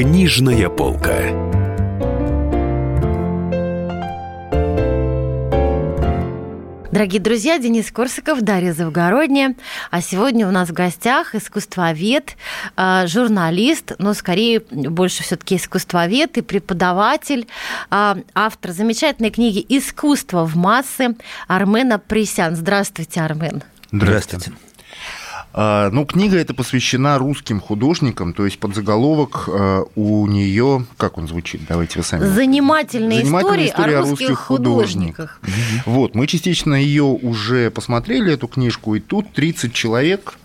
Книжная полка. Дорогие друзья, Денис Корсаков, Дарья Завгородняя. А сегодня у нас в гостях искусствовед, а, журналист, но скорее больше все-таки искусствовед и преподаватель, а, автор замечательной книги «Искусство в массы» Армен Апресян. Здравствуйте, Армен. Здравствуйте. Ну, книга эта посвящена русским художникам, то есть подзаголовок а, у нее, как он звучит, давайте вы сами. Занимательная, Занимательная история, история о русских, русских художниках. художниках. Вот, мы частично ее уже посмотрели, эту книжку, и тут 30 человек,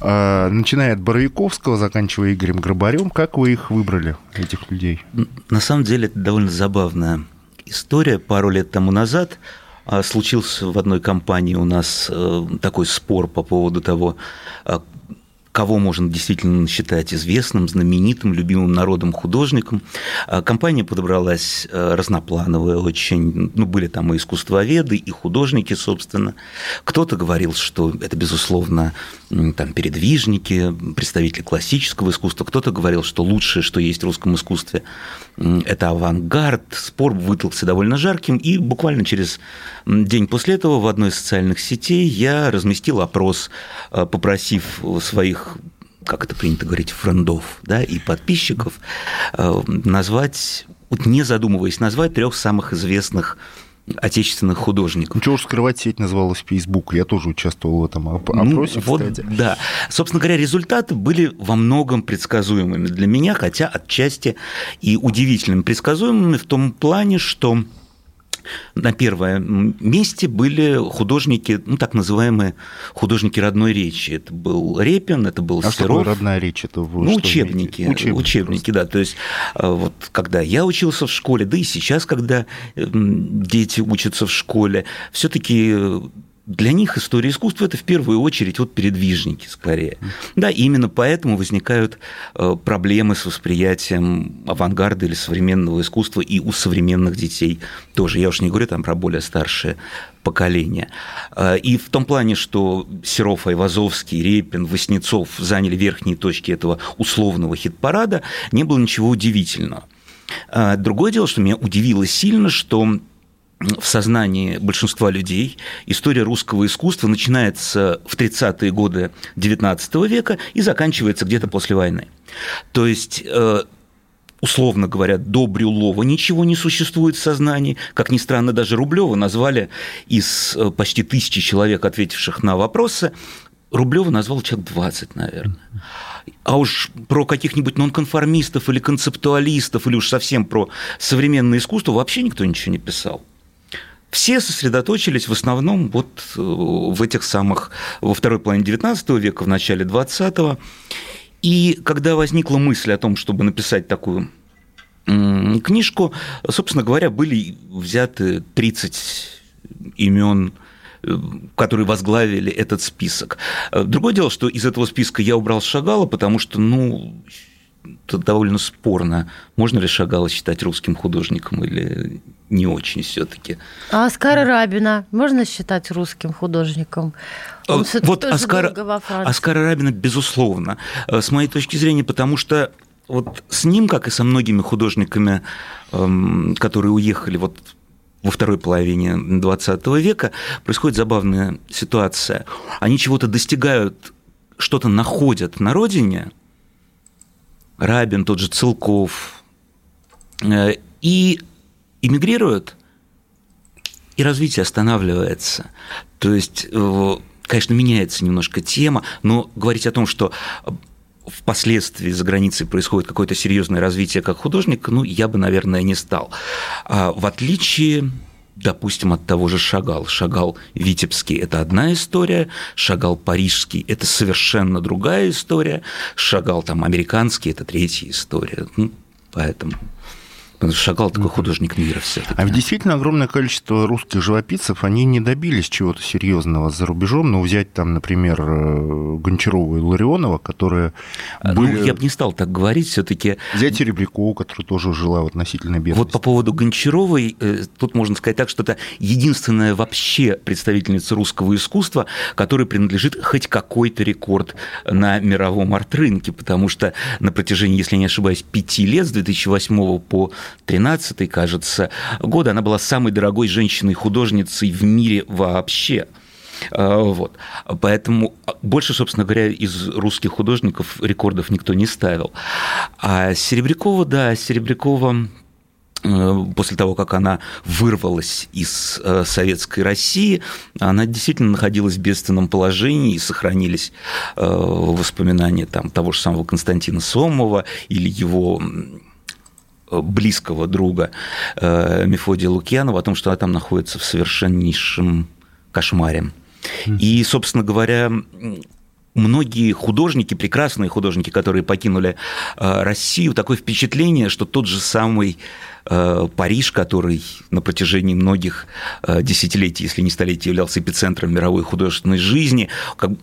а, начиная от Боровиковского, заканчивая Игорем Грабарем. Как вы их выбрали, этих людей? На самом деле это довольно забавная история. Пару лет тому назад а, случился в одной компании у нас э, такой спор по поводу того, а, кого можно действительно считать известным, знаменитым, любимым народом художником. А, компания подобралась э, разноплановая очень, ну, были там и искусствоведы, и художники, собственно. Кто-то говорил, что это, безусловно, там, передвижники, представители классического искусства, кто-то говорил, что лучшее, что есть в русском искусстве, это авангард. Спор выдался довольно жарким, и буквально через день после этого в одной из социальных сетей я разместил опрос, э, попросив своих как это принято говорить, френдов да, и подписчиков, э, назвать, не задумываясь, назвать трех самых известных отечественных художников. Ну, чего уж скрывать, сеть называлась Facebook, я тоже участвовал в этом опросе, ну, вот, кстати. Да, собственно говоря, результаты были во многом предсказуемыми для меня, хотя отчасти и удивительными предсказуемыми в том плане, что на первом месте были художники, ну, так называемые художники родной речи. Это был Репин, это был а Серов. Что родная речь? Это вы ну, учебники, учебники, учебники да. То есть, э, вот когда я учился в школе, да и сейчас, когда дети учатся в школе, все таки для них история искусства – это в первую очередь вот передвижники скорее. Да, и именно поэтому возникают э, проблемы с восприятием авангарда или современного искусства и у современных детей тоже. Я уж не говорю там про более старшее поколение. Э, и в том плане, что Серов, Айвазовский, Репин, Васнецов заняли верхние точки этого условного хит-парада, не было ничего удивительного. Э, другое дело, что меня удивило сильно, что в сознании большинства людей история русского искусства начинается в 30-е годы XIX века и заканчивается где-то после войны. То есть э, условно говоря, до Брюлова ничего не существует в сознании. Как ни странно, даже Рублева назвали из э, почти тысячи человек, ответивших на вопросы, Рублева назвал человек 20, наверное. А уж про каких-нибудь нонконформистов или концептуалистов, или уж совсем про современное искусство вообще никто ничего не писал все сосредоточились в основном вот э, в этих самых, во второй половине XIX века, в начале XX. И когда возникла мысль о том, чтобы написать такую книжку, собственно говоря, были взяты 30 имен э, которые возглавили этот список. Э, другое дело, что из этого списка я убрал Шагала, потому что, ну, довольно спорно, можно ли Шагала считать русским художником или не очень все-таки. А Оскара Рабина можно считать русским художником? Он э, вот Оскар, Оскара Рабина, безусловно, э, с моей точки зрения, потому что вот с ним, как и со многими художниками, эм, которые уехали вот во второй половине XX века, происходит забавная ситуация. Они чего-то достигают, что-то находят на родине, Рабин, тот же Целков, э, и эмигрируют, и развитие останавливается. То есть, э, конечно, меняется немножко тема, но говорить о том, что впоследствии за границей происходит какое-то серьезное развитие как художник, ну, я бы, наверное, не стал. А в отличие допустим, от того же Шагал. Шагал Витебский – это одна история, Шагал Парижский – это совершенно другая история, Шагал там американский – это третья история. Ну, поэтому Потому что Шагал такой художник мира все А ведь действительно огромное количество русских живописцев, они не добились чего-то серьезного за рубежом. Ну, взять там, например, э, Гончарова и Ларионова, которые а, ну, были... Я бы не стал так говорить, все таки Взять Серебрякову, которая тоже жила в относительной бедности. Вот по поводу Гончаровой, э, тут можно сказать так, что это единственная вообще представительница русского искусства, которой принадлежит хоть какой-то рекорд на мировом арт-рынке, потому что на протяжении, если не ошибаюсь, пяти лет, с 2008 по 13 кажется, года она была самой дорогой женщиной-художницей в мире вообще. А, вот. Поэтому больше, собственно говоря, из русских художников рекордов никто не ставил. А Серебрякова, да, Серебрякова э, после того, как она вырвалась из э, советской России, она действительно находилась в бедственном положении, и сохранились э, воспоминания там, того же самого Константина Сомова или его близкого друга э, Мефодия Лукьянова о том, что она там находится в совершеннейшем кошмаре. И, собственно говоря, многие художники, прекрасные художники, которые покинули э, Россию, такое впечатление, что тот же самый э, Париж, который на протяжении многих э, десятилетий, если не столетий, являлся эпицентром мировой художественной жизни,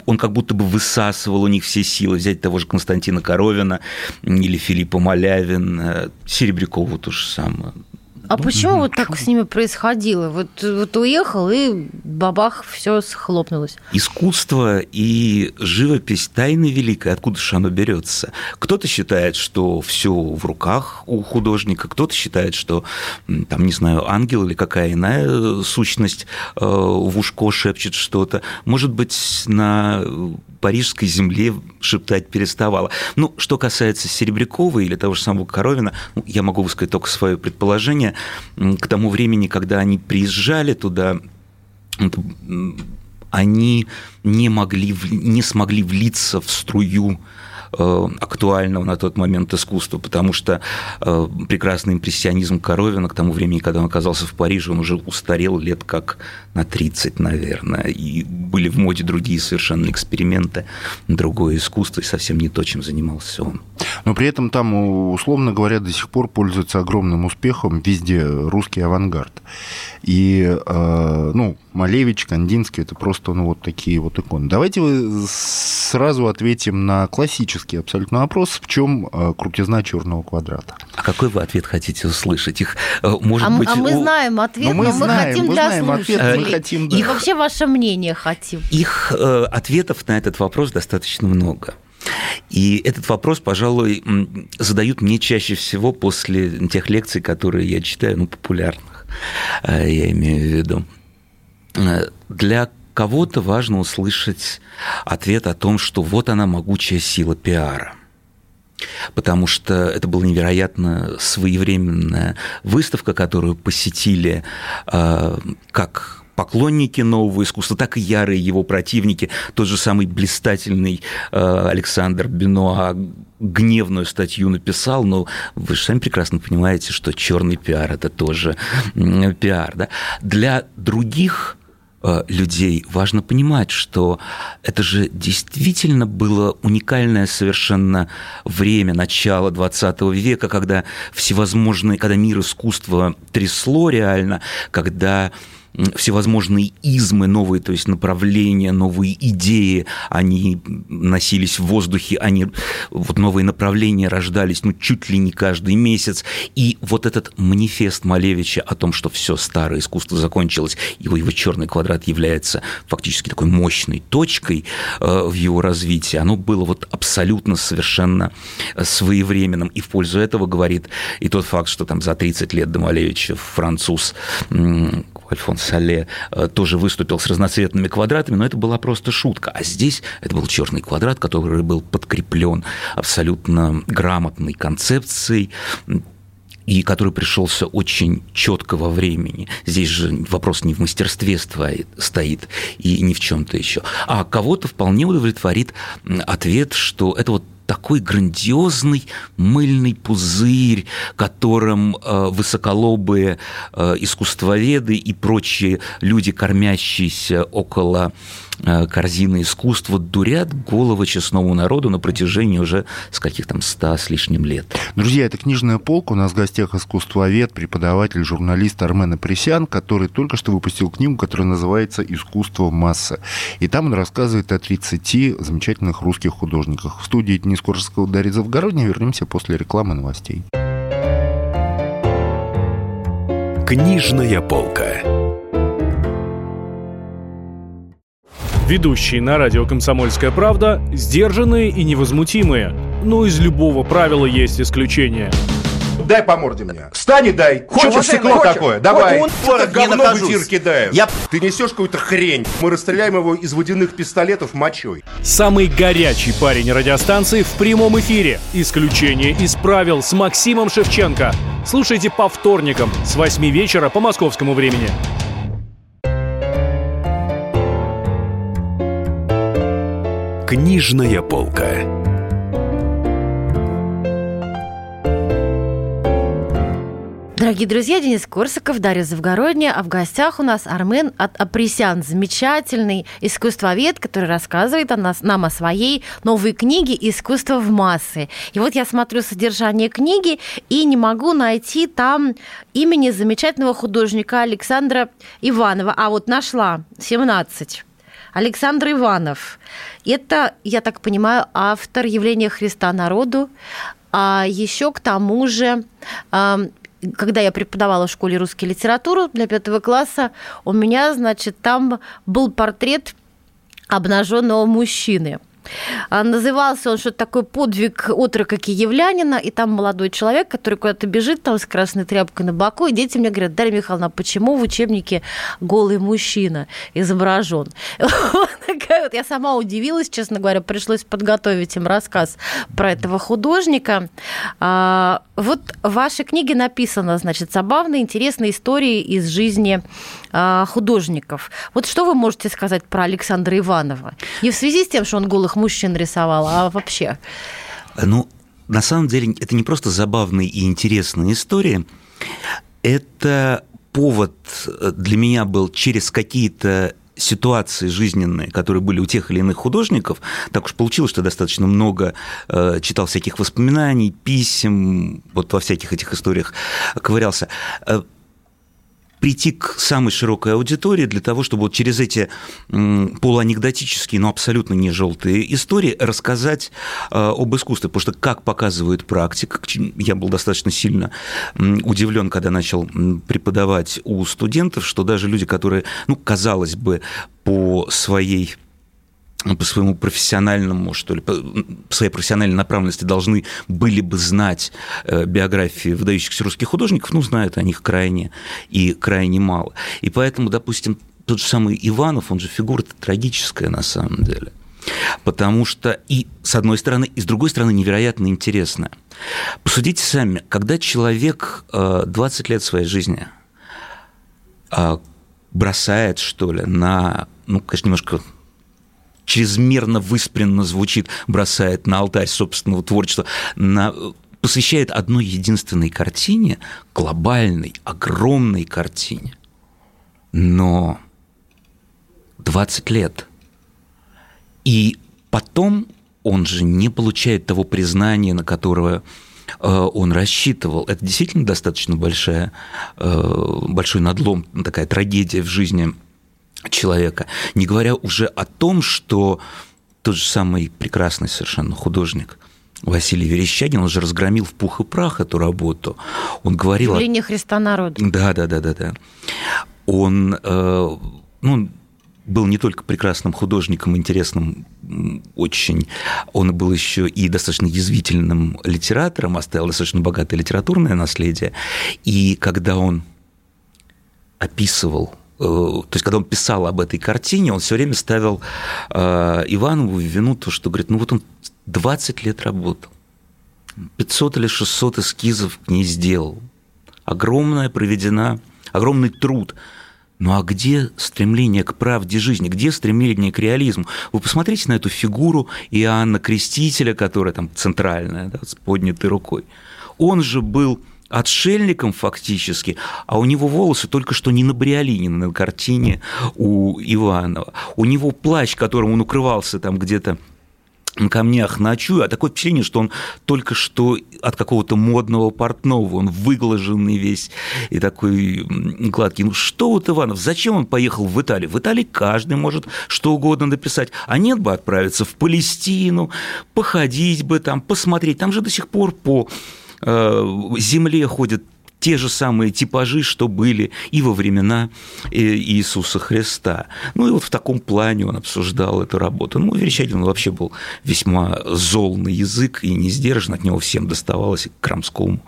он как будто бы высасывал у них все силы. Взять того же Константина Коровина или Филиппа Малявин, Серебрякову то же самое. А почему вот так с ними происходило? Вот, вот уехал, и бабах, все схлопнулось. Искусство и живопись тайны великой, откуда же оно берется? Кто-то считает, что все в руках у художника, кто-то считает, что, там, не знаю, ангел или какая иная сущность э, в ушко шепчет что-то. Может быть, на парижской земле шептать переставала. Ну, что касается Серебрякова или того же самого Коровина, ну, я могу высказать только свое предположение. К тому времени, когда они приезжали туда, они не, могли, не смогли влиться в струю Э, актуального на тот момент искусства, потому что э, прекрасный импрессионизм Коровина к тому времени, когда он оказался в Париже, он уже устарел лет как на 30, наверное, и были в моде другие совершенно эксперименты, другое искусство, и совсем не то, чем занимался он. Но при этом там, условно говоря, до сих пор пользуется огромным успехом везде русский авангард. И, э, ну, Малевич, Кандинский – это просто, ну, вот такие вот иконы. Давайте вы сразу ответим на классический абсолютно вопрос, в чем э, крутизна черного квадрата. А какой вы ответ хотите услышать? Их, э, может а, быть, а мы знаем ответ, но, мы, но мы знаем, хотим мы для знаем ответ, мы хотим, да. И вообще ваше мнение хотим. Их э, ответов на этот вопрос достаточно много. И этот вопрос, пожалуй, задают мне чаще всего после тех лекций, которые я читаю, ну, популярных. Э, я имею в виду. Э, для кого-то важно услышать ответ о том, что вот она могучая сила пиара – потому что это была невероятно своевременная выставка, которую посетили э, как поклонники нового искусства, так и ярые его противники. Тот же самый блистательный э, Александр Бенуа гневную статью написал, но вы же сами прекрасно понимаете, что черный пиар это тоже пиар. Да? Для других э, людей важно понимать, что это же действительно было уникальное совершенно время, начало 20 века, когда всевозможные, когда мир искусства трясло реально, когда всевозможные измы новые, то есть направления, новые идеи, они носились в воздухе, они, вот новые направления рождались, ну, чуть ли не каждый месяц. И вот этот манифест Малевича о том, что все старое искусство закончилось, его, его черный квадрат является фактически такой мощной точкой э, в его развитии, оно было вот абсолютно совершенно своевременным. И в пользу этого говорит и тот факт, что там за 30 лет до Малевича француз Альфонс Сале э, тоже выступил с разноцветными квадратами, но это была просто шутка. А здесь это был черный квадрат, который был подкреплен абсолютно грамотной концепцией, и который пришелся очень четко во времени. Здесь же вопрос не в мастерстве стоит и не в чем-то еще. А кого-то вполне удовлетворит ответ, что это вот такой грандиозный мыльный пузырь, которым э, высоколобые э, искусствоведы и прочие люди, кормящиеся около Э, корзины искусства дурят головы честному народу на протяжении уже с каких там ста с лишним лет. Друзья, это книжная полка. У нас в гостях искусствовед, преподаватель, журналист Армен Апресян, который только что выпустил книгу, которая называется «Искусство масса». И там он рассказывает о 30 замечательных русских художниках. В студии Денис Коржского, Дарья Завгородняя. Вернемся после рекламы новостей. Книжная полка. Ведущие на радио «Комсомольская правда» сдержанные и невозмутимые. Но из любого правила есть исключение. Дай по морде мне. Встань и дай. Хочешь стекло хочешь, такое? Давай. Он это говно в эфир кидает. Я... Ты несешь какую-то хрень. Мы расстреляем его из водяных пистолетов мочой. Самый горячий парень радиостанции в прямом эфире. Исключение из правил с Максимом Шевченко. Слушайте по вторникам с 8 вечера по московскому времени. Книжная полка. Дорогие друзья, Денис Корсаков, Дарья Завгородняя, а в гостях у нас Армен от Апресян, замечательный искусствовед, который рассказывает о нас, нам о своей новой книге «Искусство в массы». И вот я смотрю содержание книги и не могу найти там имени замечательного художника Александра Иванова. А вот нашла, 17. Александр Иванов. Это, я так понимаю, автор явления Христа народу. А еще к тому же когда я преподавала в школе русской литературу для пятого класса, у меня, значит, там был портрет обнаженного мужчины. А, назывался он что-то такой подвиг отрока киевлянина, и там молодой человек, который куда-то бежит там с красной тряпкой на боку, и дети мне говорят, Дарья Михайловна, а почему в учебнике голый мужчина изображен? Я сама удивилась, честно говоря, пришлось подготовить им рассказ про этого художника. А, вот в вашей книге написано, значит, забавные, интересные истории из жизни художников. Вот что вы можете сказать про Александра Иванова? И в связи с тем, что он голых голых мужчин рисовала, а вообще? Ну, на самом деле, это не просто забавные и интересные истории, это повод для меня был через какие-то ситуации жизненные, которые были у тех или иных художников, так уж получилось, что достаточно много э, читал всяких воспоминаний, писем, вот во всяких этих историях ковырялся. Прийти к самой широкой аудитории для того, чтобы вот через эти полуанекдотические, но абсолютно не желтые истории рассказать э, об искусстве. Потому что, как показывает практика, я был достаточно сильно удивлен, когда начал преподавать у студентов, что даже люди, которые, ну, казалось бы, по своей по своему профессиональному, что ли, по своей профессиональной направленности должны были бы знать э, биографии выдающихся русских художников, ну, знают о них крайне и крайне мало. И поэтому, допустим, тот же самый Иванов, он же фигура трагическая на самом деле. Потому что и с одной стороны, и с другой стороны невероятно интересная. Посудите сами, когда человек 20 э, лет своей жизни э, бросает, что ли, на, ну, конечно, немножко чрезмерно выспренно звучит, бросает на алтарь собственного творчества, на, посвящает одной единственной картине, глобальной, огромной картине. Но 20 лет. И потом он же не получает того признания, на которое э, он рассчитывал. Это действительно достаточно большая, э, большой надлом, такая трагедия в жизни человека. Не говоря уже о том, что тот же самый прекрасный совершенно художник Василий Верещагин, он же разгромил в пух и прах эту работу. Он говорил... Явление Христа народа. Да, да, да, да, да. Он, э, ну, был не только прекрасным художником, интересным очень, он был еще и достаточно язвительным литератором, оставил достаточно богатое литературное наследие. И когда он описывал то есть когда он писал об этой картине, он все время ставил э, Иванову в вину то, что говорит, ну вот он 20 лет работал, 500 или 600 эскизов к ней сделал, огромная проведена, огромный труд. Ну а где стремление к правде жизни, где стремление к реализму? Вы посмотрите на эту фигуру Иоанна Крестителя, которая там центральная, да, с поднятой рукой. Он же был отшельником фактически, а у него волосы только что не на Бриолине, на картине у Иванова. У него плащ, которым он укрывался там где-то на камнях ночую, а такое впечатление, что он только что от какого-то модного портного, он выглаженный весь и такой гладкий. Ну что вот Иванов, зачем он поехал в Италию? В Италии каждый может что угодно написать, а нет бы отправиться в Палестину, походить бы там, посмотреть, там же до сих пор по земле ходят те же самые типажи, что были и во времена э, Иисуса Христа. Ну и вот в таком плане он обсуждал эту работу. Ну, Верещагин вообще был весьма зол на язык и не сдержан, от него всем доставалось, Крамскому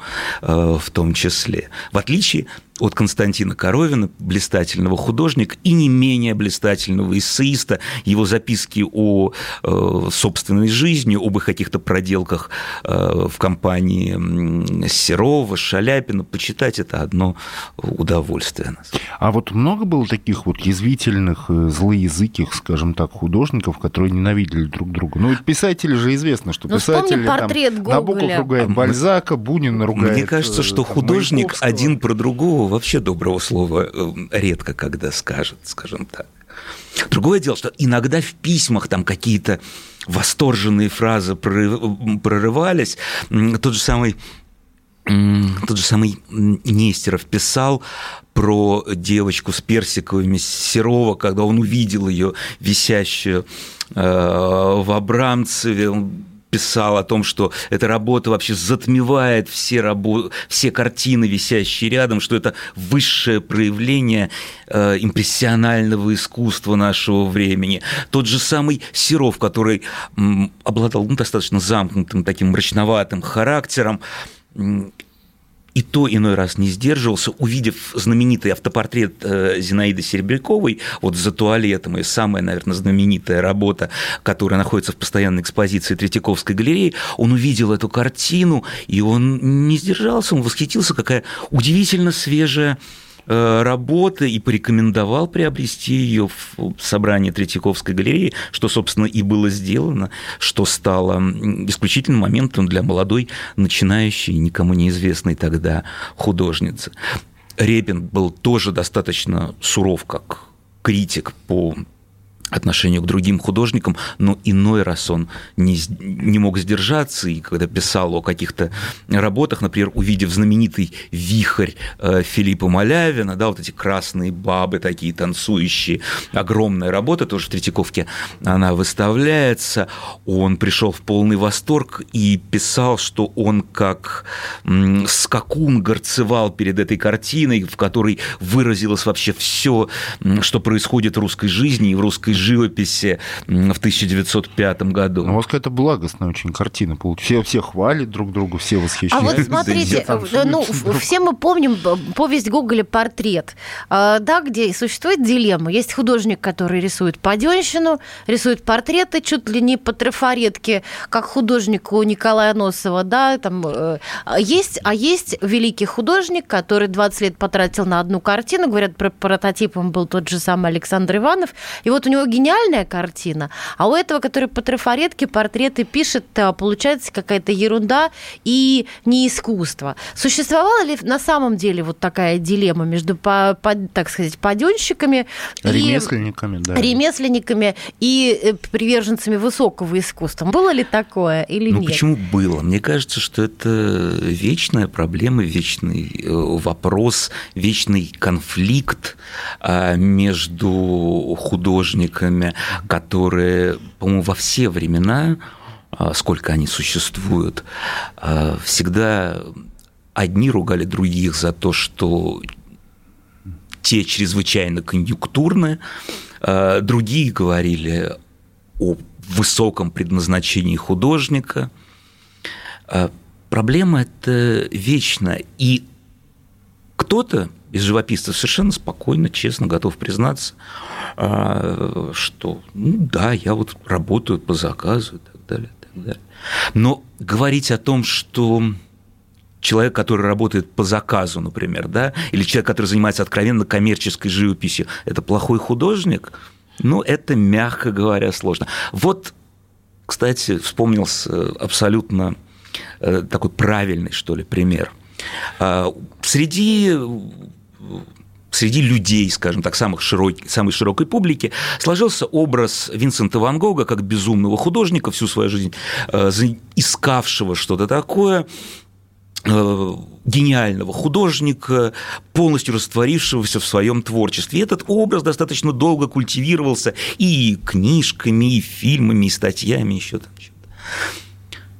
э, в том числе. В отличие от Константина Коровина, блистательного художника и не менее блистательного эссеиста, его записки о э, собственной жизни, об их каких-то проделках э, в компании Серова, Шаляпина, почитать это одно удовольствие. А вот много было таких вот язвительных, э, злоязыких, скажем так, художников, которые ненавидели друг друга? Ну, писатели же известно, что ну, писатели портрет там, Набоков ругает Бальзака, Бунин ругает... Мне кажется, что там, художник один про другого вообще доброго слова э, редко когда скажет, скажем так. Другое дело, что иногда в письмах там какие-то восторженные фразы прорывались. Тот же самый тот же самый Нестеров писал про девочку с персиковыми Серова, когда он увидел ее висящую э, в Абрамцеве, он писал о том, что эта работа вообще затмевает все, рабо... все картины, висящие рядом, что это высшее проявление э, импрессионального искусства нашего времени. Тот же самый Серов, который м, обладал ну, достаточно замкнутым, таким мрачноватым характером, и то иной раз не сдерживался, увидев знаменитый автопортрет э, Зинаиды Серебряковой, вот за туалетом, и самая, наверное, знаменитая работа, которая находится в постоянной экспозиции Третьяковской галереи, он увидел эту картину, и он не сдержался, он восхитился, какая удивительно свежая работы и порекомендовал приобрести ее в собрании Третьяковской галереи, что, собственно, и было сделано, что стало исключительным моментом для молодой, начинающей, никому неизвестной тогда художницы. Репин был тоже достаточно суров как критик по отношению к другим художникам, но иной раз он не, не мог сдержаться, и когда писал о каких-то работах, например, увидев знаменитый вихрь э, Филиппа Малявина, да, вот эти красные бабы такие танцующие, огромная работа, тоже в Третьяковке она выставляется, он пришел в полный восторг и писал, что он как скакун горцевал перед этой картиной, в которой выразилось вообще все, что происходит в русской жизни и в русской живописи в 1905 году. Ну, у вас какая-то благостная очень картина. Все, все хвалят друг друга, все восхищаются. А вот смотрите, ну, все мы помним повесть Гоголя «Портрет», а, да, где существует дилемма. Есть художник, который рисует паденщину, рисует портреты чуть ли не по трафаретке, как художник у Николая Носова, да, там э, есть, а есть великий художник, который 20 лет потратил на одну картину, говорят, про прототипом был тот же самый Александр Иванов, и вот у него гениальная картина, а у этого, который по трафаретке портреты пишет, э, получается какая-то ерунда и не искусство. Существовала ли на самом деле вот такая дилемма между, по, по, так сказать, паденщиками ремесленниками, и, да. ремесленниками и э, приверженцами высокого искусства? Было ли такое или ну, нет? Почему было? Мне кажется, что это вечная проблема, вечный э, вопрос, вечный конфликт а, между художниками художниками, которые, по-моему, во все времена, а, сколько они существуют, а, всегда одни ругали других за то, что те чрезвычайно конъюнктурны, а, другие говорили о высоком предназначении художника. Проблема это вечна. И кто-то из живописцев совершенно спокойно, честно готов признаться, а, что ну да, я вот работаю по заказу и так далее, и так далее. Но говорить о том, что человек, который работает по заказу, например, да, или человек, который занимается откровенно коммерческой живописью, это плохой художник? Ну, это, мягко говоря, сложно. Вот, кстати, вспомнился абсолютно э, такой правильный, что ли, пример. А, среди среди людей, скажем так, самых широких, самой широкой публики, сложился образ Винсента Ван Гога как безумного художника всю свою жизнь, э, искавшего что-то такое, э, гениального художника, полностью растворившегося в своем творчестве. И этот образ достаточно долго культивировался и книжками, и фильмами, и статьями, еще там что-то.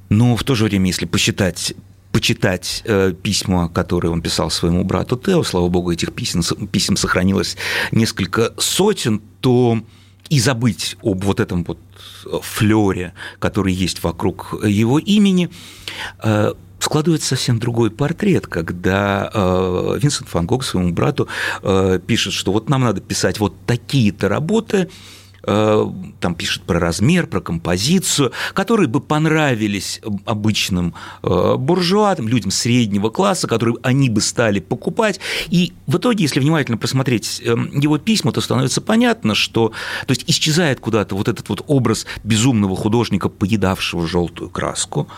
Но в то же время, если посчитать почитать э, письма, которые он писал своему брату Тео, слава богу, этих писем, писем сохранилось несколько сотен, то и забыть об вот этом вот флере, который есть вокруг его имени, э, складывается совсем другой портрет, когда э, Винсент Ван Гог своему брату э, пишет, что вот нам надо писать вот такие-то работы, Э, там пишет про размер, про композицию, которые бы понравились обычным э, буржуатам, людям среднего класса, которые они бы стали покупать. И в итоге, если внимательно просмотреть э, его письма, то становится понятно, что то есть исчезает куда-то вот этот вот образ безумного художника, поедавшего желтую краску,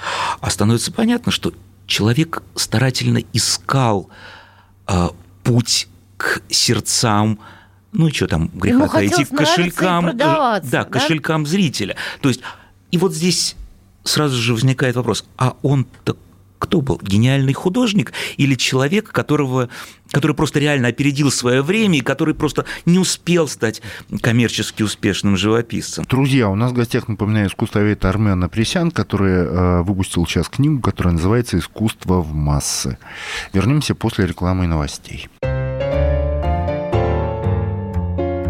а становится понятно, что человек старательно искал путь к сердцам ну и что там греха идти к кошелькам, да, да, кошелькам зрителя. То есть, и вот здесь сразу же возникает вопрос, а он-то кто был? Гениальный художник или человек, которого, который просто реально опередил свое время и который просто не успел стать коммерчески успешным живописцем? Друзья, у нас в гостях, напоминаю, искусствовед Армен Апресян, который э, выпустил сейчас книгу, которая называется «Искусство в массы». Вернемся после рекламы и новостей.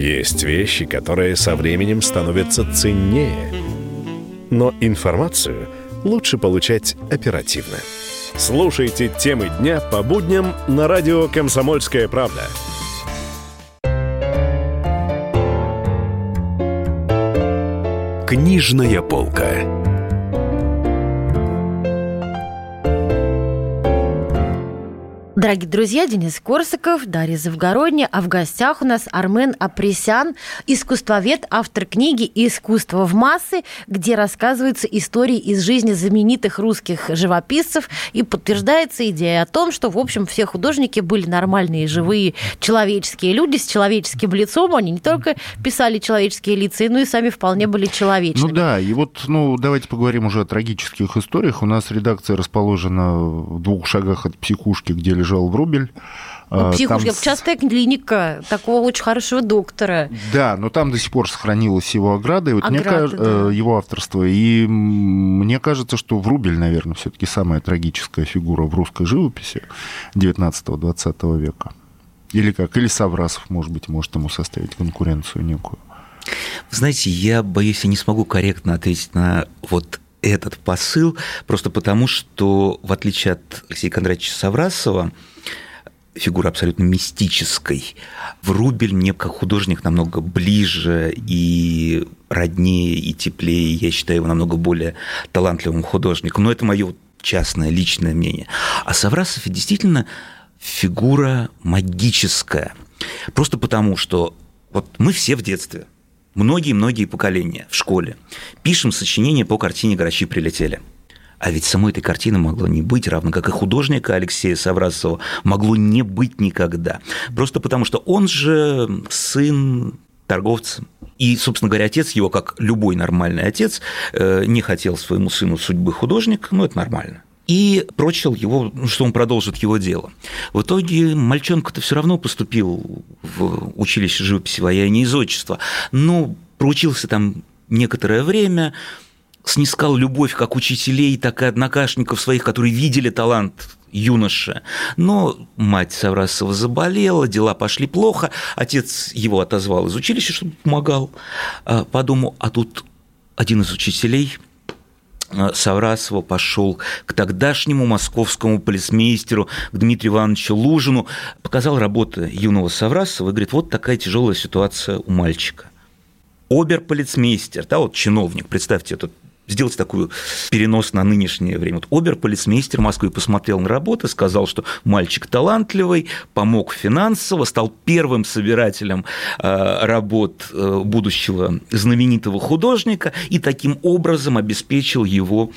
Есть вещи, которые со временем становятся ценнее. Но информацию лучше получать оперативно. Слушайте темы дня по будням на радио «Комсомольская правда». Книжная полка. Дорогие друзья, Денис Корсаков, Дарья Завгородня, а в гостях у нас Армен Апресян, искусствовед, автор книги «Искусство в массы», где рассказываются истории из жизни знаменитых русских живописцев и подтверждается идея о том, что, в общем, все художники были нормальные, живые, человеческие люди с человеческим лицом. Они не только писали человеческие лица, но и сами вполне были человечными. Ну да, и вот, ну, давайте поговорим уже о трагических историях. У нас редакция расположена в двух шагах от психушки, где лежит лежал Врубель. Ну, а, психушка, там... частая клиника такого очень хорошего доктора. Да, но там до сих пор сохранилась его ограда, и вот ограда, мне да. его авторство. И мне кажется, что Врубель, наверное, все-таки самая трагическая фигура в русской живописи 19-20 века. Или как? Или Саврасов, может быть, может ему составить конкуренцию некую. знаете, я боюсь, я не смогу корректно ответить на вот этот посыл, просто потому, что, в отличие от Алексея Кондратьевича Саврасова, фигура абсолютно мистической. Врубель мне как художник намного ближе и роднее, и теплее. Я считаю его намного более талантливым художником. Но это мое частное, личное мнение. А Саврасов действительно фигура магическая. Просто потому, что вот мы все в детстве – многие-многие поколения в школе пишем сочинения по картине «Грачи прилетели». А ведь самой этой картины могло не быть, равно как и художника Алексея Саврасова могло не быть никогда. Просто потому, что он же сын торговца. И, собственно говоря, отец его, как любой нормальный отец, э, не хотел своему сыну судьбы художника, ну, это нормально и прочил его, ну, что он продолжит его дело. В итоге мальчонка-то все равно поступил в училище живописи вояния из отчества, но проучился там некоторое время, снискал любовь как учителей, так и однокашников своих, которые видели талант юноша. Но мать Саврасова заболела, дела пошли плохо, отец его отозвал из училища, чтобы помогал а, по дому, а тут один из учителей а, Саврасова пошел к тогдашнему московскому полисмейстеру, к Дмитрию Ивановичу Лужину, показал работы юного Саврасова и говорит, вот такая тяжелая ситуация у мальчика. Оберполицмейстер, да, вот чиновник, представьте, этот сделать такую перенос на нынешнее время. Вот оберполицмейстер Москвы посмотрел на работу, сказал, что мальчик талантливый, помог финансово, стал первым собирателем э, работ э, будущего знаменитого художника и таким образом обеспечил его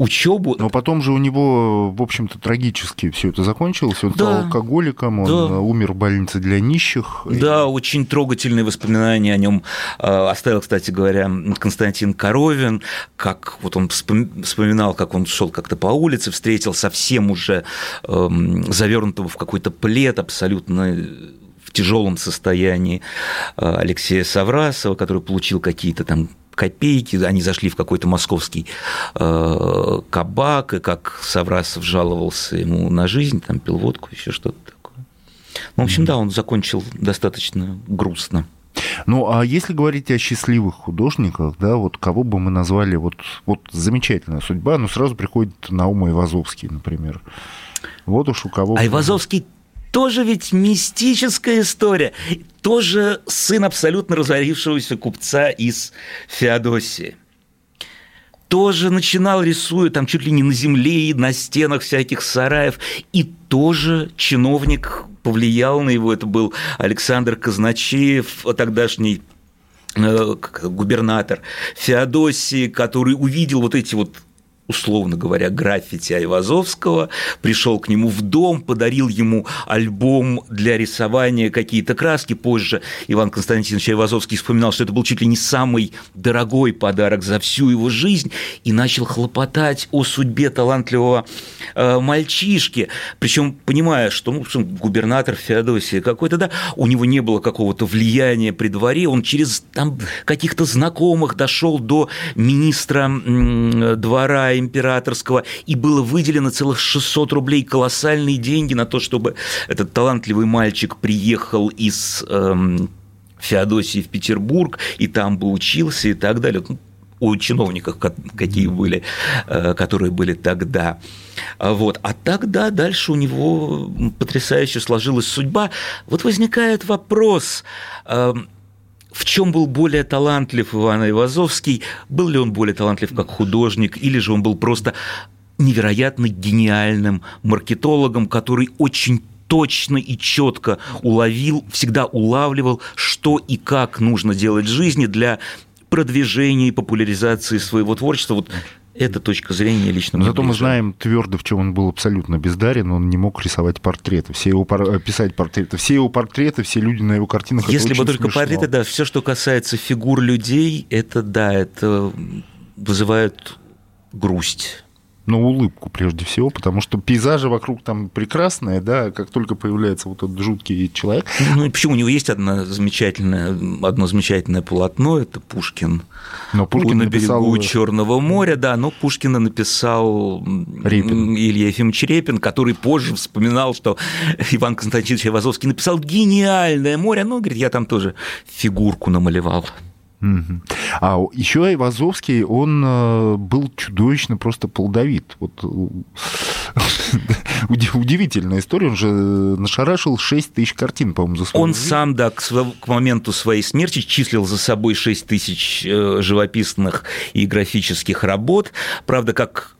учебу. Но потом же у него, в общем-то, трагически все это закончилось. Он да. стал алкоголиком, он да. умер в больнице для нищих. Да, очень трогательные воспоминания о нем э, оставил, кстати говоря, Константин Коровин, как вот он вспоминал, как он шел как-то по улице, встретил совсем уже эм, завернутого в какой-то плед абсолютно в тяжелом состоянии э, Алексея Саврасова, который получил какие-то там копейки, они зашли в какой-то московский э, кабак, и как Саврасов жаловался ему на жизнь, там пил водку, еще что-то такое. Ну, в общем, да, он закончил достаточно грустно. Ну, а если говорить о счастливых художниках, да, вот кого бы мы назвали, вот, вот замечательная судьба, ну, сразу приходит на ум Айвазовский, например. Вот уж у кого... Айвазовский тоже ведь мистическая история. Тоже сын абсолютно разорившегося купца из Феодосии. Тоже начинал, рисуя там чуть ли не на земле и на стенах всяких сараев. И тоже чиновник повлиял на его. Это был Александр Казначеев, тогдашний э, губернатор Феодосии, который увидел вот эти вот условно говоря, граффити Айвазовского, пришел к нему в дом, подарил ему альбом для рисования, какие-то краски. Позже Иван Константинович Айвазовский вспоминал, что это был чуть ли не самый дорогой подарок за всю его жизнь, и начал хлопотать о судьбе талантливого э, мальчишки. Причем понимая, что ну, губернатор Феодосии какой-то, да, у него не было какого-то влияния при дворе, он через там каких-то знакомых дошел до министра двора императорского, и было выделено целых 600 рублей, колоссальные деньги на то, чтобы этот талантливый мальчик приехал из эм, Феодосии в Петербург, и там бы учился и так далее ну, о чиновниках, какие были, э, которые были тогда. Вот. А тогда дальше у него потрясающе сложилась судьба. Вот возникает вопрос, эм, в чем был более талантлив Иван Ивазовский? Был ли он более талантлив как художник, или же он был просто невероятно гениальным маркетологом, который очень точно и четко уловил, всегда улавливал, что и как нужно делать в жизни для продвижения и популяризации своего творчества. Вот эта точка зрения лично Но Зато ближе. мы знаем твердо, в чем он был абсолютно бездарен, он не мог рисовать портреты, все его пор... писать портреты, все его портреты, все люди на его картинах. Если бы только смешно. портреты, да, все, что касается фигур людей, это да, это вызывает грусть на улыбку прежде всего, потому что пейзажи вокруг там прекрасные, да, как только появляется вот этот жуткий человек. Ну и почему у него есть одно замечательное, одно замечательное полотно, это Пушкин. Но Пушкин на написал... берегу Черного моря, да, но Пушкина написал Репин. Илья Ефимович Репин, который позже вспоминал, что Иван Константинович Айвазовский написал гениальное море, но, говорит, я там тоже фигурку намалевал. А еще Айвазовский, он э, был чудовищно просто плодовит. Вот э, удивительная история. Он же нашарашил 6 тысяч картин, по-моему, за свою Он жизнь. сам, да, к, к моменту своей смерти числил за собой 6 тысяч э, живописных и графических работ. Правда, как Э,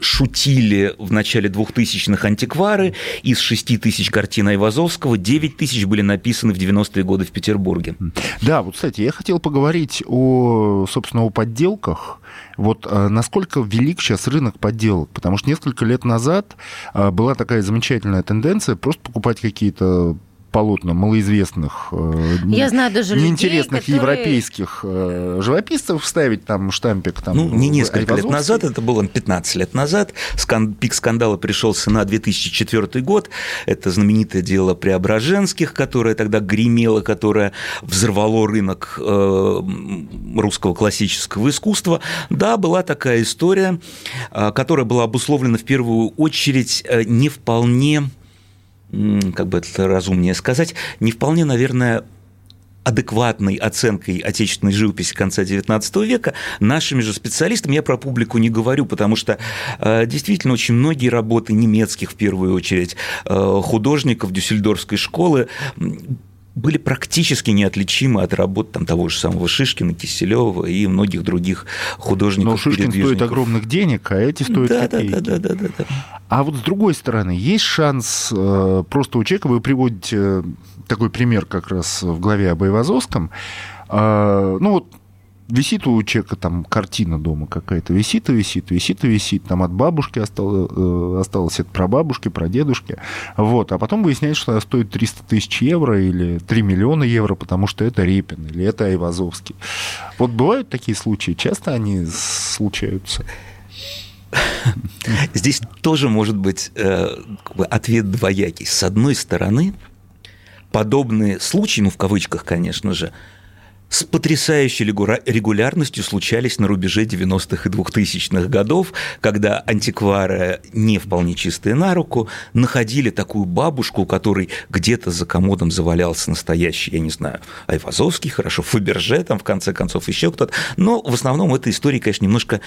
шутили в начале 2000-х антиквары. Из 6 тысяч картин Айвазовского 9 тысяч были написаны в 90-е годы в Петербурге. Да, вот, кстати, я хотел поговорить о, собственно, о подделках. Вот э, насколько велик сейчас рынок подделок? Потому что несколько лет назад э, была такая замечательная тенденция просто покупать какие-то полотна малоизвестных, э, Я знаю даже неинтересных людей, которые... европейских э, живописцев, вставить там штампик. Там, ну, не несколько лет назад, это было 15 лет назад, пик скандала пришелся на 2004 год, это знаменитое дело Преображенских, которое тогда гремело, которое взорвало рынок русского классического искусства. Да, была такая история, которая была обусловлена в первую очередь не вполне как бы это разумнее сказать, не вполне, наверное, адекватной оценкой отечественной живописи конца XIX века. Нашими же специалистами, я про публику не говорю, потому что э, действительно очень многие работы немецких, в первую очередь, э, художников Дюссельдорфской школы были практически неотличимы от работ там, того же самого Шишкина, Киселева и многих других художников. Но Шишкин стоит огромных денег, а эти стоят да, копейки. Да, да, да, да, да. А вот с другой стороны, есть шанс э, просто у человека, вы приводите э, такой пример как раз в главе об Айвазовском, э, ну вот висит у человека там картина дома какая-то, висит и висит, висит и висит, там от бабушки осталось, э, осталось от прабабушки, прадедушки, вот, а потом выясняется, что она стоит 300 тысяч евро или 3 миллиона евро, потому что это Репин или это Айвазовский. Вот бывают такие случаи, часто они случаются? Здесь тоже может быть э, ответ двоякий. С одной стороны, подобные случаи, ну в кавычках, конечно же, с потрясающей регулярностью случались на рубеже 90-х и 2000-х годов, когда антиквары, не вполне чистые на руку, находили такую бабушку, у которой где-то за комодом завалялся настоящий, я не знаю, Айвазовский, хорошо, Фаберже, там, в конце концов, еще кто-то. Но в основном эта история, конечно, немножко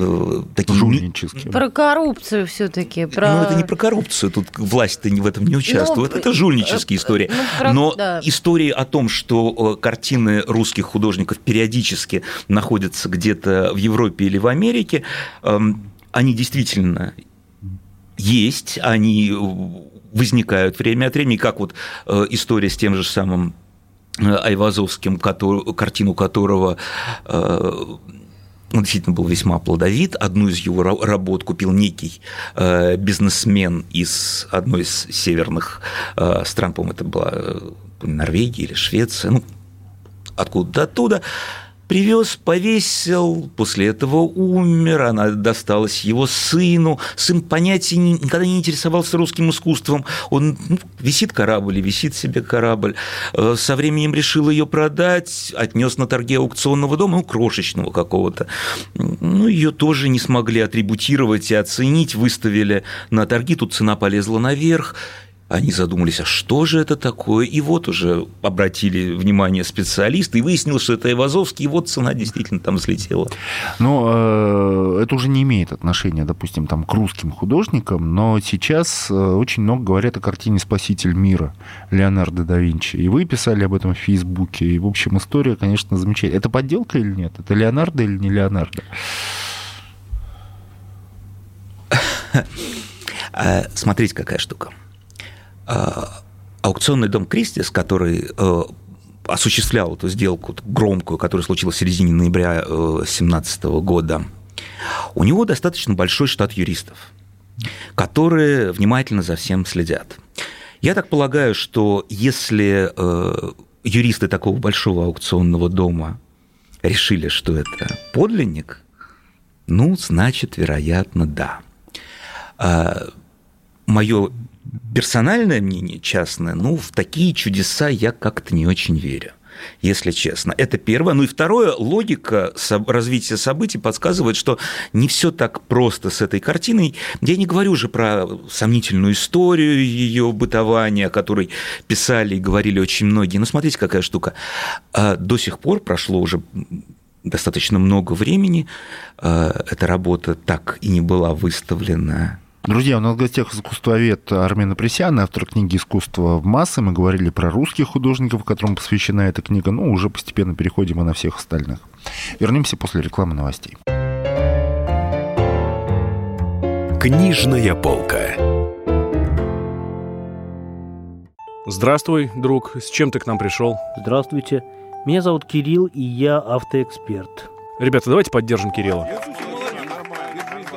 э, такие... Жульнические. Про коррупцию все таки про... Ну, это не про коррупцию, тут власть-то в этом не участвует, ну, это жульнические э, истории. Ну, про... Но да. истории о том, что э, картины русских художников периодически находятся где-то в Европе или в Америке, эм, они действительно есть, они возникают время от времени, как вот история с тем же самым Айвазовским, картину которого он действительно был весьма плодовит. Одну из его работ купил некий э, бизнесмен из одной из северных э, стран, по-моему, это была э, Норвегия или Швеция, ну, откуда-то оттуда привез, повесил, после этого умер, она досталась его сыну. Сын понятия никогда не интересовался русским искусством. Он ну, висит корабль и висит себе корабль. Э, со временем решил ее продать, отнес на торге аукционного дома, ну, крошечного какого-то. Ну, ее тоже не смогли атрибутировать и оценить, выставили на торги, тут цена полезла наверх они задумались, а что же это такое? И вот уже обратили внимание специалисты, и выяснилось, что это Ивазовский, и вот цена действительно там взлетела. Но э, это уже не имеет отношения, допустим, там, к русским художникам, но сейчас э, очень много говорят о картине «Спаситель мира» Леонардо да Винчи. И вы писали об этом в Фейсбуке. И, в общем, история, конечно, замечательная. Это подделка или нет? Это Леонардо или не Леонардо? А, смотрите, какая штука. А, аукционный дом Кристис, который э, осуществлял эту сделку громкую, которая случилась в середине ноября 2017 э, года, у него достаточно большой штат юристов, которые внимательно за всем следят. Я так полагаю, что если э, юристы такого большого аукционного дома решили, что это подлинник, ну, значит, вероятно, да. А, Мое персональное мнение, частное, ну, в такие чудеса я как-то не очень верю если честно. Это первое. Ну и второе, логика развития событий подсказывает, что не все так просто с этой картиной. Я не говорю уже про сомнительную историю ее бытования, о которой писали и говорили очень многие. Но смотрите, какая штука. А до сих пор прошло уже достаточно много времени. А, эта работа так и не была выставлена Друзья, у нас в гостях искусствовед Армен Апресян, автор книги «Искусство в массы». Мы говорили про русских художников, которым посвящена эта книга. Ну, уже постепенно переходим и на всех остальных. Вернемся после рекламы новостей. Книжная полка. Здравствуй, друг. С чем ты к нам пришел? Здравствуйте. Меня зовут Кирилл, и я автоэксперт. Ребята, давайте поддержим Кирилла.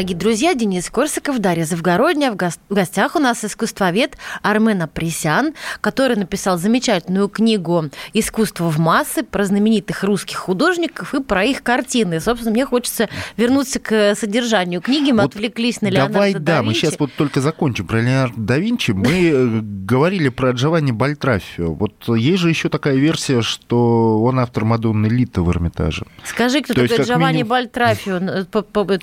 Дорогие друзья, Денис Корсаков, Дарья Завгородняя. В гостях у нас искусствовед Армен Апресян, который написал замечательную книгу «Искусство в массы» про знаменитых русских художников и про их картины. И, собственно, мне хочется вернуться к содержанию книги. Мы вот отвлеклись на Леонардо давай, да Винчи. да, мы сейчас вот только закончим про Леонардо да Винчи. Мы э, говорили про Джованни Бальтрафио. Вот есть же еще такая версия, что он автор Мадонны Лита в Эрмитаже. Скажи, кто То такой Джованни минимум... Бальтрафио?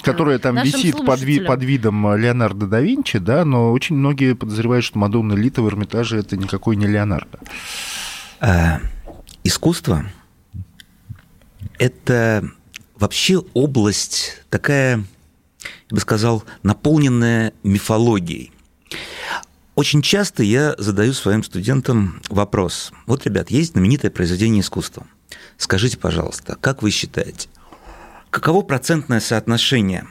Которая там висит висит под, ви, под видом Леонардо да Винчи, да, но очень многие подозревают, что Мадонна Лита в Эрмитаже это никакой не Леонардо. А, искусство – это вообще область такая, я бы сказал, наполненная мифологией. Очень часто я задаю своим студентам вопрос. Вот, ребят, есть знаменитое произведение искусства. Скажите, пожалуйста, как вы считаете, каково процентное соотношение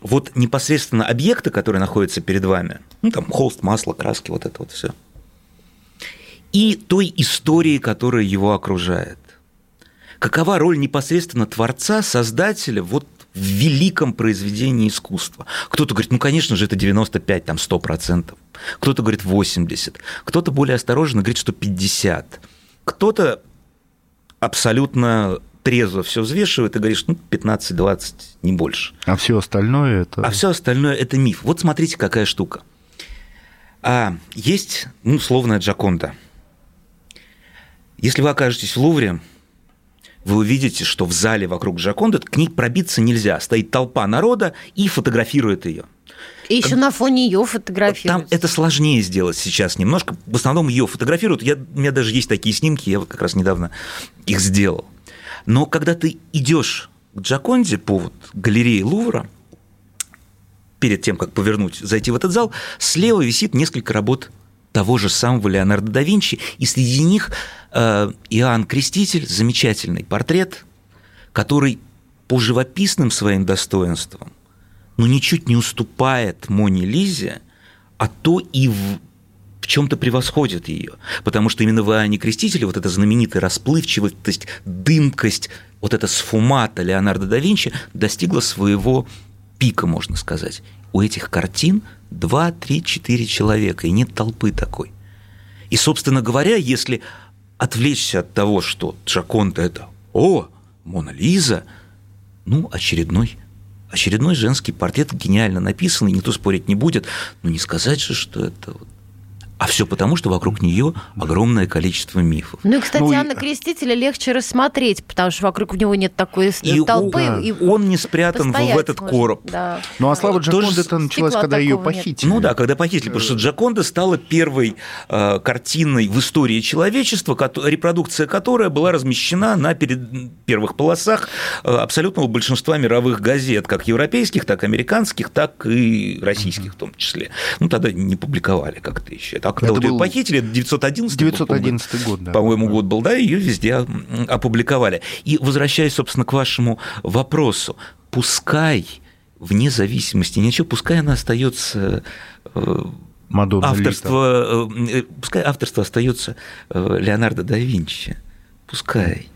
вот непосредственно объекты, которые находятся перед вами, ну там холст, масло, краски, вот это вот все, и той истории, которая его окружает. Какова роль непосредственно творца, создателя вот в великом произведении искусства. Кто-то говорит, ну, конечно же, это 95, там, 100%. Кто-то говорит 80. Кто-то более осторожно говорит, что 50. Кто-то абсолютно трезво все взвешивает и говоришь, ну, 15-20, не больше. А все остальное это... А все остальное это миф. Вот смотрите, какая штука. А есть, ну, условная Джаконда. Если вы окажетесь в Лувре, вы увидите, что в зале вокруг Джаконды к ней пробиться нельзя. Стоит толпа народа и фотографирует ее. И еще на фоне ее фотографируют. Там это сложнее сделать сейчас немножко. В основном ее фотографируют. Я, у меня даже есть такие снимки, я вот как раз недавно их сделал. Но когда ты идешь к Джаконде по вот галерее Лувра, перед тем, как повернуть, зайти в этот зал, слева висит несколько работ того же самого Леонардо да Винчи, и среди них э, Иоанн Креститель, замечательный портрет, который по живописным своим достоинствам, ну, ничуть не уступает Моне Лизе, а то и в в чем-то превосходит ее, потому что именно в Иоанне Крестителе вот эта знаменитая расплывчивость, дымкость, вот эта сфумата Леонардо да Винчи достигла своего пика, можно сказать. У этих картин 2, 3, 4 человека, и нет толпы такой. И, собственно говоря, если отвлечься от того, что Джаконта – это «О, Мона Лиза», ну, очередной очередной женский портрет гениально написанный, никто спорить не будет, но не сказать же, что это вот а все потому, что вокруг нее огромное количество мифов. Ну и, кстати, ну, Анна Крестителя легче рассмотреть, потому что вокруг него нет такой и толпы. Он, и он не спрятан в этот можно, короб. Да. Ну а слава Джаконда это началась, когда ее похитили. Ну да, когда похитили, потому что Джаконда стала первой э, картиной в истории человечества, репродукция которой была размещена на перед, первых полосах э, абсолютного большинства мировых газет, как европейских, так и американских, так и российских в том числе. Ну тогда не публиковали как-то еще а когда это вот был... ее похитили, 911 911 год, да. По-моему, год был, да, ее везде опубликовали. И возвращаясь, собственно, к вашему вопросу, пускай вне зависимости ничего, пускай она остается э, Мадонна авторство, Лита. Э, пускай авторство остается э, Леонардо да Винчи, пускай.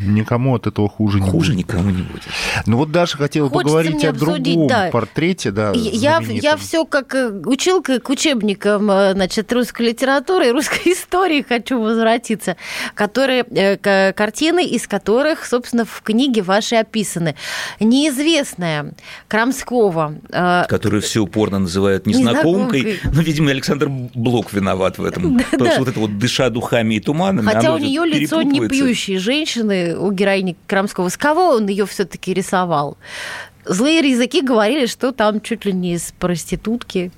Никому от этого хуже не хуже будет. никому не будет. Ну вот Даша хотела Хочется поговорить о другом да. портрете, да. Я, я все как э, училка к учебникам э, значит, русской литературы и русской истории хочу возвратиться, которые, э, картины, из которых, собственно, в книге вашей описаны. Неизвестная Крамского. Которую все упорно называют незнакомкой. незнакомкой. Ну, видимо, Александр Блок виноват в этом. Да, потому да. что вот это вот дыша духами и туманами. Хотя у нее лицо не пьющей женщины, женщины, у героини Крамского, с кого он ее все-таки рисовал? Злые языки говорили, что там чуть ли не из проститутки.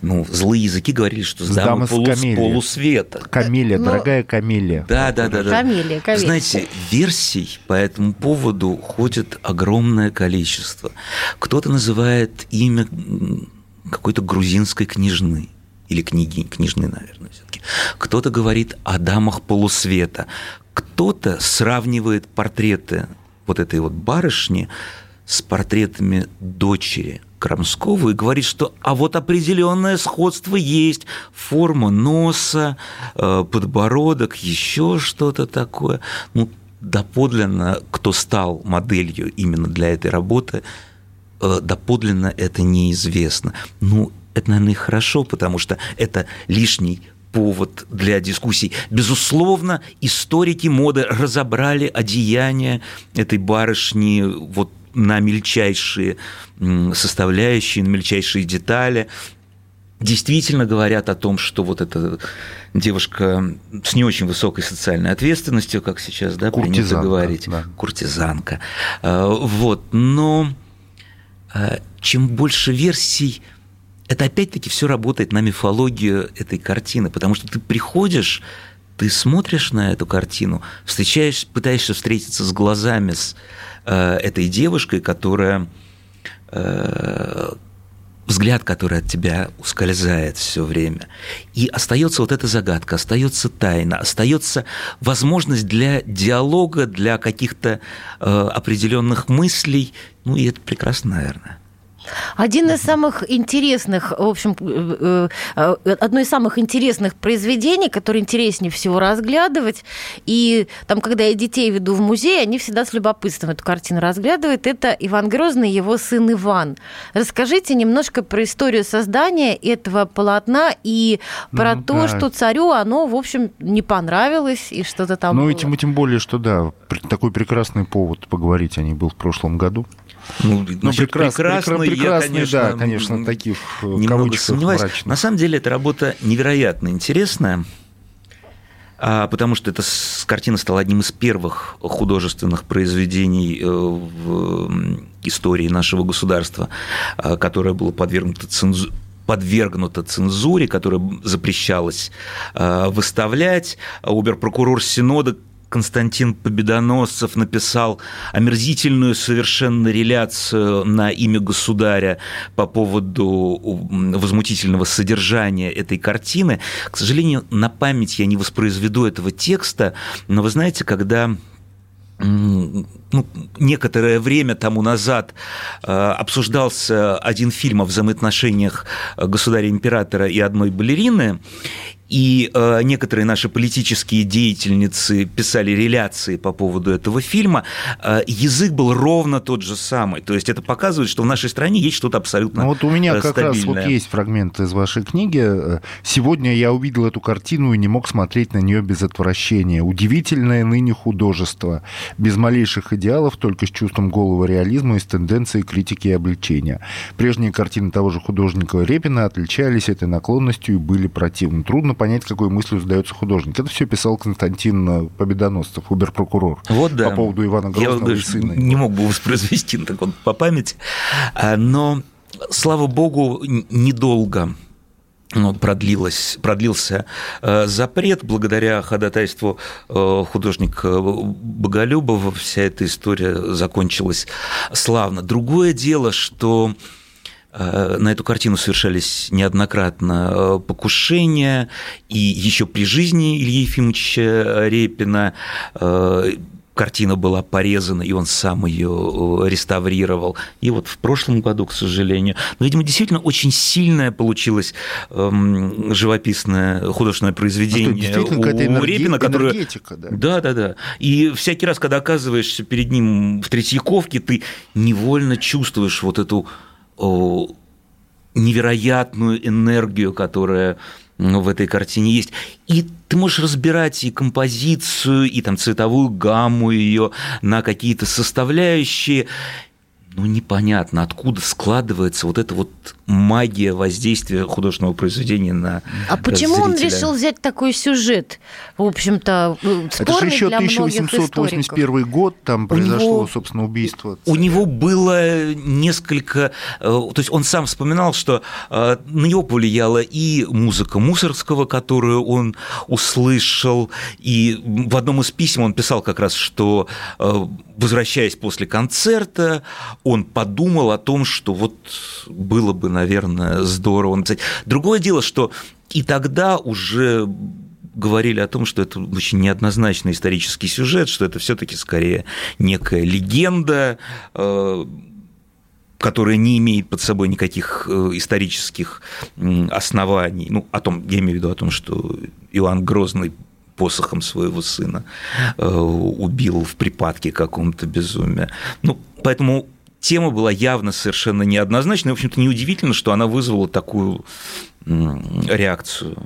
Ну, злые языки говорили, что с дамы, полу, полусвета. Камелия, Но... дорогая Камелия. Да, да, да. да. Камелия, Камелия. Знаете, версий по этому поводу ходит огромное количество. Кто-то называет имя какой-то грузинской княжны или книги, книжной, наверное, все-таки. Кто-то говорит о дамах полусвета, кто-то сравнивает портреты вот этой вот барышни с портретами дочери Крамского и говорит, что а вот определенное сходство есть, форма носа, э, подбородок, еще что-то такое. Ну, доподлинно, кто стал моделью именно для этой работы, э, доподлинно это неизвестно. Ну, это, наверное, и хорошо, потому что это лишний повод для дискуссий. Безусловно, историки моды разобрали одеяние этой барышни вот на мельчайшие составляющие, на мельчайшие детали. Действительно говорят о том, что вот эта девушка с не очень высокой социальной ответственностью, как сейчас да, принято говорить, да. куртизанка. А, вот. Но а, чем больше версий, это опять-таки все работает на мифологию этой картины, потому что ты приходишь, ты смотришь на эту картину, встречаешь, пытаешься встретиться с глазами с э, этой девушкой, которая э, взгляд, который от тебя ускользает все время. И остается вот эта загадка, остается тайна, остается возможность для диалога, для каких-то э, определенных мыслей. Ну и это прекрасно, наверное. Один из самых интересных, в общем, э, э, э, одно из самых интересных произведений, которое интереснее всего разглядывать. И там, когда я детей веду в музей, они всегда с любопытством эту картину разглядывают. Это Иван Грозный и его сын Иван. Расскажите немножко про историю создания этого полотна и про ну, то, да. что царю оно, в общем, не понравилось и что-то там Ну, было. и тем, тем более, что да, такой прекрасный повод поговорить о ней был в прошлом году. Ну, ну прекрас, прекрасный, прекрасный, я, конечно, да, конечно, таких э, немного сомневаюсь. Мрачных. На самом деле, эта работа невероятно интересная, а, потому что эта картина стала одним из первых художественных произведений э, в истории нашего государства, а, которое было подвергнуто цензуре подвергнута цензуре, которая запрещалась э, выставлять. Оберпрокурор Синода Константин Победоносцев написал омерзительную совершенно реляцию на имя государя по поводу возмутительного содержания этой картины. К сожалению, на память я не воспроизведу этого текста, но вы знаете, когда ну, некоторое время тому назад э, обсуждался один фильм о взаимоотношениях государя-императора и одной балерины, и э, некоторые наши политические деятельницы писали реляции по поводу этого фильма. Э, язык был ровно тот же самый. То есть это показывает, что в нашей стране есть что-то абсолютно ну, Вот у меня как стабильное. раз вот есть фрагмент из вашей книги. Сегодня я увидел эту картину и не мог смотреть на нее без отвращения. Удивительное ныне художество. Без малейших идеалов, только с чувством голого реализма и с тенденцией критики и облегчения. Прежние картины того же художника Репина отличались этой наклонностью и были противны. Трудно понять, какой мыслью задается художник. Это все писал Константин Победоносцев, убер-прокурор. Вот да. По поводу Ивана Грозного Я, и сына. Не мог бы воспроизвести так вот по памяти. А, но, слава богу, недолго ну, продлилось, продлился э, запрет благодаря ходатайству э, художника Боголюбова. Вся эта история закончилась славно. Другое дело, что Э, на эту картину совершались неоднократно э, покушения, и еще при жизни Ильи Ефимовича Репина э, картина была порезана, и он сам ее реставрировал. И вот в прошлом году, к сожалению. Но, видимо, действительно очень сильное получилось эм, живописное художественное произведение у, у Репина, которое... Да. да, да, да. И всякий раз, когда оказываешься перед ним в Третьяковке, ты невольно чувствуешь вот эту невероятную энергию, которая в этой картине есть. И ты можешь разбирать и композицию, и там цветовую гамму ее на какие-то составляющие. Ну, непонятно, откуда складывается вот эта вот магия воздействия художественного произведения на А почему он решил взять такой сюжет? В общем-то, Это же еще для 1881 год, там произошло, него, собственно, убийство. У него было несколько... Э, то есть он сам вспоминал, что э, на него повлияла и музыка Мусорского, которую он услышал, и в одном из писем он писал как раз, что, э, возвращаясь после концерта, он подумал о том, что вот было бы, наверное, здорово. Другое дело, что и тогда уже говорили о том, что это очень неоднозначный исторический сюжет, что это все-таки скорее некая легенда, э, которая не имеет под собой никаких э, исторических оснований. Ну, о том, я имею в виду о том, что Иоанн Грозный посохом своего сына э, убил в припадке каком-то безумия. Ну, поэтому тема была явно совершенно неоднозначной. В общем-то, неудивительно, что она вызвала такую реакцию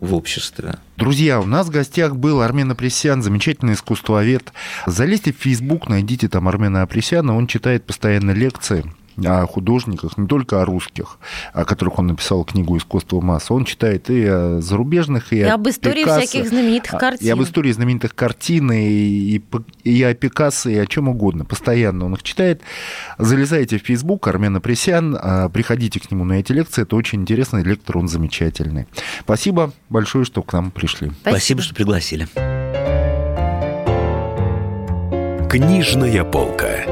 в обществе. Друзья, у нас в гостях был Армен Апресян, замечательный искусствовед. Залезьте в Facebook, найдите там Армена Апресяна, он читает постоянно лекции о художниках, не только о русских, о которых он написал книгу «Искусство масс». Он читает и о зарубежных, и, и о об истории Пикассо, всяких знаменитых картин. И об истории знаменитых картин, и, и, и о Пикассо, и о чем угодно. Постоянно он их читает. Залезайте в Facebook, Армен Апресян, а, приходите к нему на эти лекции. Это очень интересный лектор, он замечательный. Спасибо большое, что к нам пришли. Спасибо, Спасибо что пригласили. Книжная полка.